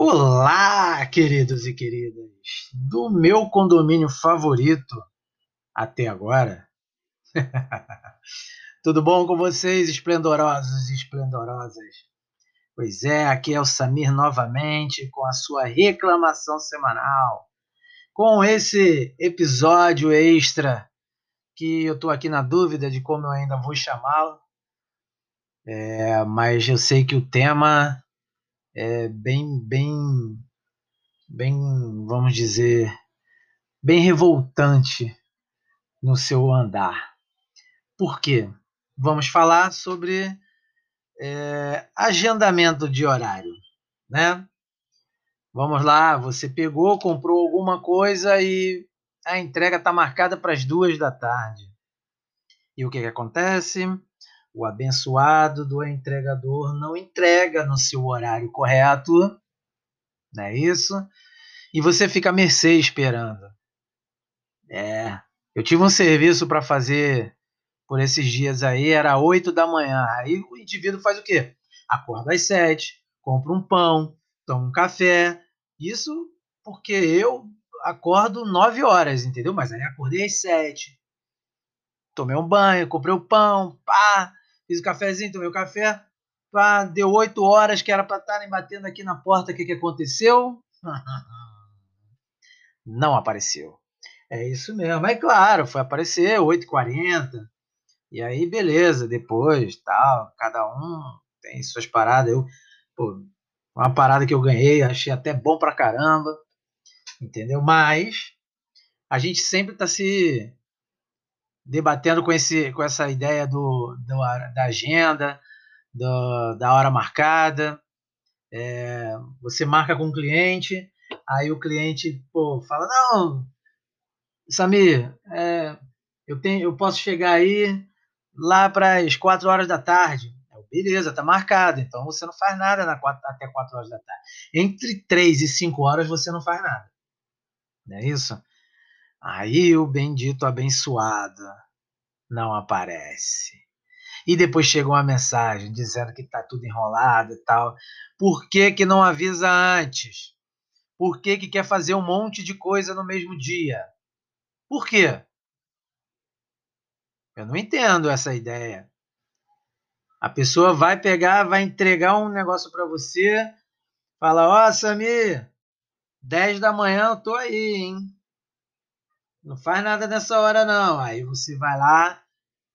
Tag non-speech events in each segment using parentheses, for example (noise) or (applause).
Olá, queridos e queridas, do meu condomínio favorito até agora. (laughs) Tudo bom com vocês, esplendorosos e esplendorosas? Pois é, aqui é o Samir novamente com a sua reclamação semanal. Com esse episódio extra, que eu estou aqui na dúvida de como eu ainda vou chamá-lo, é, mas eu sei que o tema é bem, bem, bem, vamos dizer, bem revoltante no seu andar. Por quê? Vamos falar sobre é, agendamento de horário, né? Vamos lá, você pegou, comprou alguma coisa e a entrega está marcada para as duas da tarde. E o que, que acontece? O abençoado do entregador não entrega no seu horário correto, não é isso? E você fica à mercê esperando. É, eu tive um serviço para fazer por esses dias aí, era 8 da manhã. Aí o indivíduo faz o quê? Acorda às 7, compra um pão, toma um café. Isso porque eu acordo 9 horas, entendeu? Mas aí acordei às 7. Tomei um banho, comprei o pão, pá, fiz o cafezinho, tomei o café. Pá, deu oito horas que era para estarem batendo aqui na porta. O que, que aconteceu? (laughs) Não apareceu. É isso mesmo. É claro, foi aparecer 8h40. E aí, beleza, depois, tal, cada um tem suas paradas. Eu, pô, uma parada que eu ganhei, achei até bom pra caramba. Entendeu? Mas a gente sempre tá se debatendo com, esse, com essa ideia do, do da agenda, do, da hora marcada. É, você marca com o cliente, aí o cliente pô, fala: Não, Samir, é, eu, tenho, eu posso chegar aí lá para as 4 horas da tarde. Beleza, tá marcado. Então você não faz nada na 4, até 4 horas da tarde. Entre 3 e 5 horas você não faz nada. Não é isso? Aí o bendito abençoado não aparece. E depois chega uma mensagem dizendo que está tudo enrolado e tal. Por que, que não avisa antes? Por que, que quer fazer um monte de coisa no mesmo dia? Por quê? Eu não entendo essa ideia. A pessoa vai pegar, vai entregar um negócio para você, fala: Ó, oh, Samir, 10 da manhã eu tô aí, hein? Não faz nada nessa hora não. Aí você vai lá,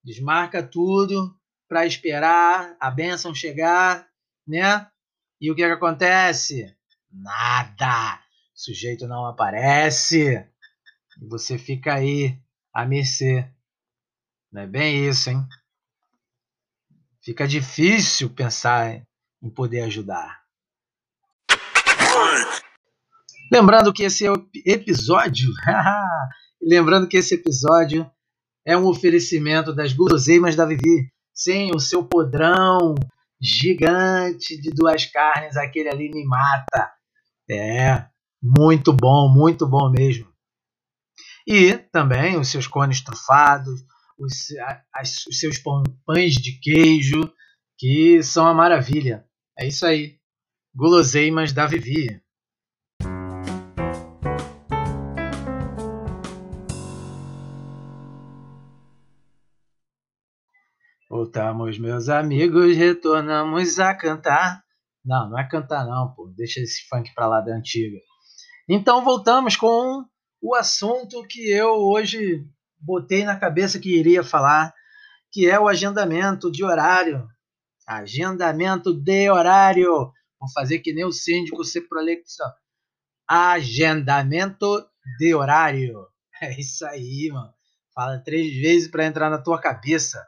desmarca tudo para esperar a bênção chegar, né? E o que, que acontece? Nada. O sujeito não aparece. E você fica aí à mercê. Não é bem isso, hein? Fica difícil pensar em poder ajudar. Lembrando que esse episódio (laughs) Lembrando que esse episódio é um oferecimento das guloseimas da Vivi. Sim, o seu podrão gigante de duas carnes, aquele ali me mata. É, muito bom, muito bom mesmo. E também os seus cones trufados, os, as, os seus pães de queijo, que são a maravilha. É isso aí. Guloseimas da Vivi. Voltamos, meus amigos, retornamos a cantar. Não, não é cantar não, pô. Deixa esse funk pra lá da antiga. Então voltamos com o assunto que eu hoje botei na cabeça que iria falar, que é o agendamento de horário. Agendamento de horário. Vou fazer que nem o síndico ser prolexão. Agendamento de horário. É isso aí, mano. Fala três vezes para entrar na tua cabeça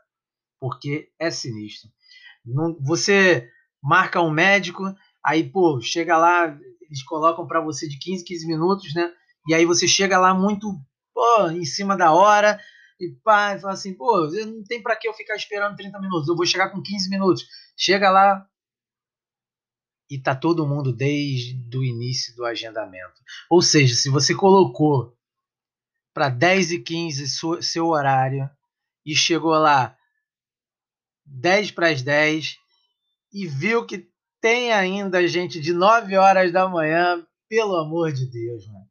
porque é sinistro. Não, você marca um médico, aí, pô, chega lá, eles colocam para você de 15, 15 minutos, né? E aí você chega lá muito, pô, em cima da hora, e pá, e fala assim, pô, não tem para que eu ficar esperando 30 minutos, eu vou chegar com 15 minutos. Chega lá e tá todo mundo desde o início do agendamento. Ou seja, se você colocou para 10 e 15 seu horário e chegou lá 10 para as 10 e viu que tem ainda gente de 9 horas da manhã, pelo amor de Deus, mano.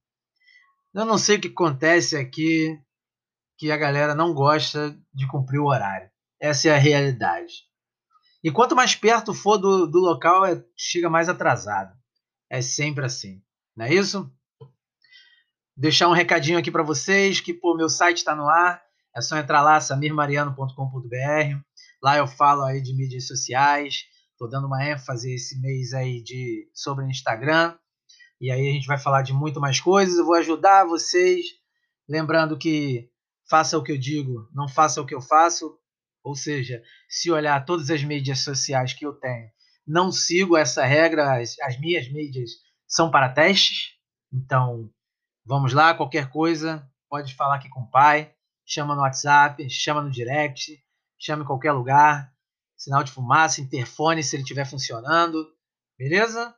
Eu não sei o que acontece aqui, que a galera não gosta de cumprir o horário. Essa é a realidade. E quanto mais perto for do, do local, é, chega mais atrasado. É sempre assim, não é isso? Deixar um recadinho aqui para vocês que pô, meu site está no ar. É só entrar lá, samirmariano.com.br. Lá eu falo aí de mídias sociais. Estou dando uma ênfase esse mês aí de sobre Instagram. E aí a gente vai falar de muito mais coisas. Eu vou ajudar vocês. Lembrando que faça o que eu digo, não faça o que eu faço. Ou seja, se olhar todas as mídias sociais que eu tenho, não sigo essa regra. As, as minhas mídias são para testes. Então, vamos lá. Qualquer coisa, pode falar aqui com o pai. Chama no WhatsApp, chama no direct, chama em qualquer lugar, sinal de fumaça, interfone se ele estiver funcionando, beleza?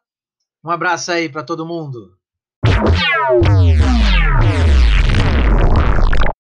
Um abraço aí para todo mundo.